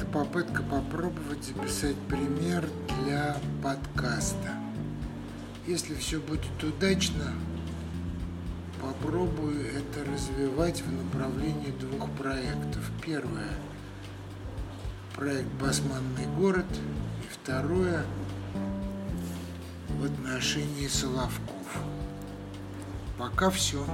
Это попытка попробовать записать пример для подкаста. Если все будет удачно, попробую это развивать в направлении двух проектов. Первое – проект «Басманный город», и второе – в отношении Соловков. Пока все.